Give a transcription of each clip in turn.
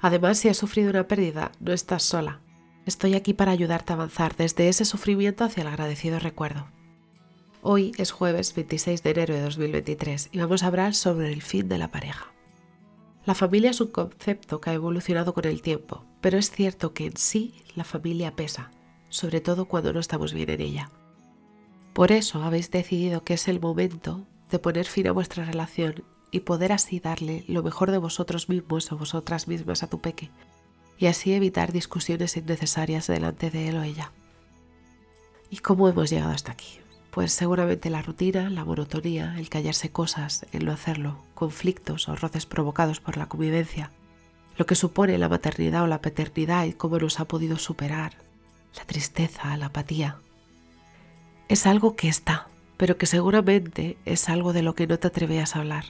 Además, si has sufrido una pérdida, no estás sola. Estoy aquí para ayudarte a avanzar desde ese sufrimiento hacia el agradecido recuerdo. Hoy es jueves 26 de enero de 2023 y vamos a hablar sobre el fin de la pareja. La familia es un concepto que ha evolucionado con el tiempo, pero es cierto que en sí la familia pesa sobre todo cuando no estamos bien en ella. Por eso habéis decidido que es el momento de poner fin a vuestra relación y poder así darle lo mejor de vosotros mismos o vosotras mismas a tu peque, y así evitar discusiones innecesarias delante de él o ella. ¿Y cómo hemos llegado hasta aquí? Pues seguramente la rutina, la monotonía, el callarse cosas, el no hacerlo, conflictos o roces provocados por la convivencia, lo que supone la maternidad o la paternidad y cómo nos ha podido superar, la tristeza, la apatía. Es algo que está, pero que seguramente es algo de lo que no te atrevías a hablar,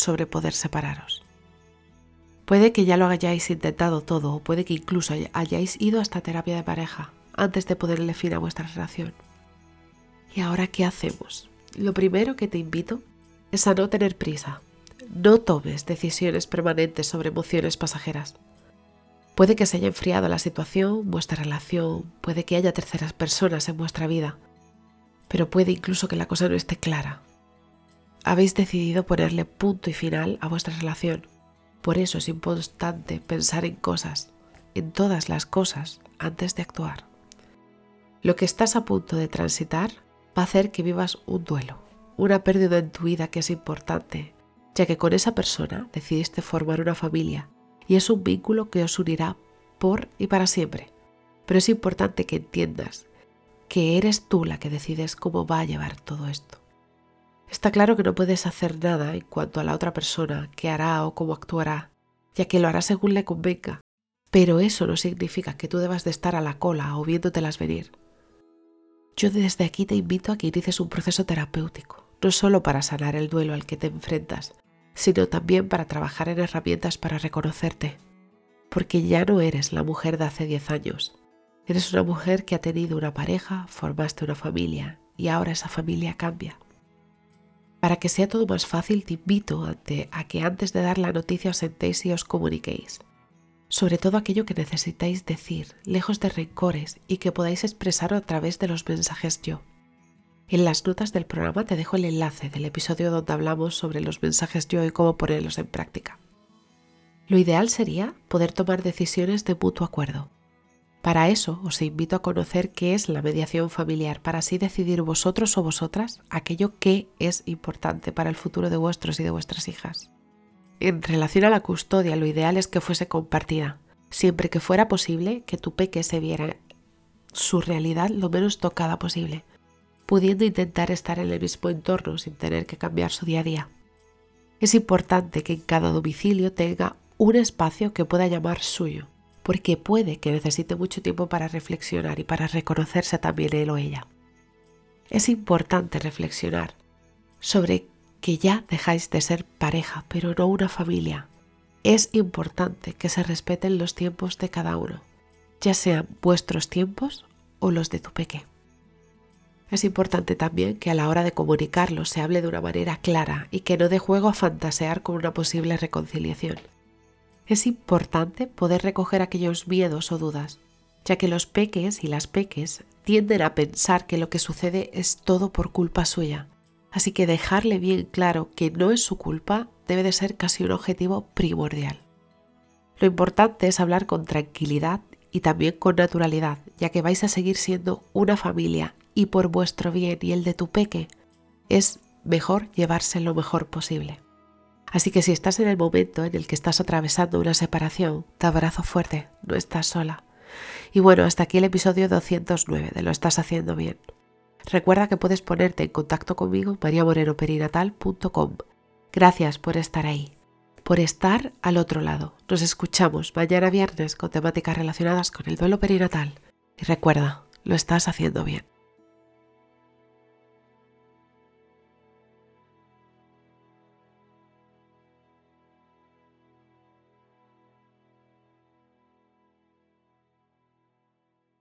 sobre poder separaros. Puede que ya lo hayáis intentado todo o puede que incluso hayáis ido hasta terapia de pareja antes de ponerle fin a vuestra relación. ¿Y ahora qué hacemos? Lo primero que te invito es a no tener prisa. No tomes decisiones permanentes sobre emociones pasajeras. Puede que se haya enfriado la situación, vuestra relación, puede que haya terceras personas en vuestra vida, pero puede incluso que la cosa no esté clara. Habéis decidido ponerle punto y final a vuestra relación. Por eso es importante pensar en cosas, en todas las cosas, antes de actuar. Lo que estás a punto de transitar va a hacer que vivas un duelo, una pérdida en tu vida que es importante, ya que con esa persona decidiste formar una familia y es un vínculo que os unirá por y para siempre. Pero es importante que entiendas que eres tú la que decides cómo va a llevar todo esto. Está claro que no puedes hacer nada en cuanto a la otra persona, qué hará o cómo actuará, ya que lo hará según le convenga, pero eso no significa que tú debas de estar a la cola o viéndotelas venir. Yo desde aquí te invito a que inicies un proceso terapéutico, no solo para sanar el duelo al que te enfrentas, sino también para trabajar en herramientas para reconocerte, porque ya no eres la mujer de hace 10 años. Eres una mujer que ha tenido una pareja, formaste una familia y ahora esa familia cambia. Para que sea todo más fácil, te invito a que antes de dar la noticia os sentéis y os comuniquéis. Sobre todo aquello que necesitáis decir, lejos de rencores y que podáis expresar a través de los mensajes yo. En las notas del programa te dejo el enlace del episodio donde hablamos sobre los mensajes yo y cómo ponerlos en práctica. Lo ideal sería poder tomar decisiones de mutuo acuerdo. Para eso os invito a conocer qué es la mediación familiar para así decidir vosotros o vosotras aquello que es importante para el futuro de vuestros y de vuestras hijas. En relación a la custodia, lo ideal es que fuese compartida, siempre que fuera posible que tu peque se viera su realidad lo menos tocada posible pudiendo intentar estar en el mismo entorno sin tener que cambiar su día a día. Es importante que en cada domicilio tenga un espacio que pueda llamar suyo, porque puede que necesite mucho tiempo para reflexionar y para reconocerse también él o ella. Es importante reflexionar sobre que ya dejáis de ser pareja, pero no una familia. Es importante que se respeten los tiempos de cada uno, ya sean vuestros tiempos o los de tu peque. Es importante también que a la hora de comunicarlo se hable de una manera clara y que no dé juego a fantasear con una posible reconciliación. Es importante poder recoger aquellos miedos o dudas, ya que los peques y las peques tienden a pensar que lo que sucede es todo por culpa suya. Así que dejarle bien claro que no es su culpa debe de ser casi un objetivo primordial. Lo importante es hablar con tranquilidad y también con naturalidad, ya que vais a seguir siendo una familia y por vuestro bien y el de tu peque, es mejor llevarse lo mejor posible. Así que si estás en el momento en el que estás atravesando una separación, te abrazo fuerte, no estás sola. Y bueno, hasta aquí el episodio 209 de Lo estás haciendo bien. Recuerda que puedes ponerte en contacto conmigo en mariamorenoperinatal.com. Gracias por estar ahí por estar al otro lado. Nos escuchamos mañana viernes con temáticas relacionadas con el duelo perinatal. Y recuerda, lo estás haciendo bien.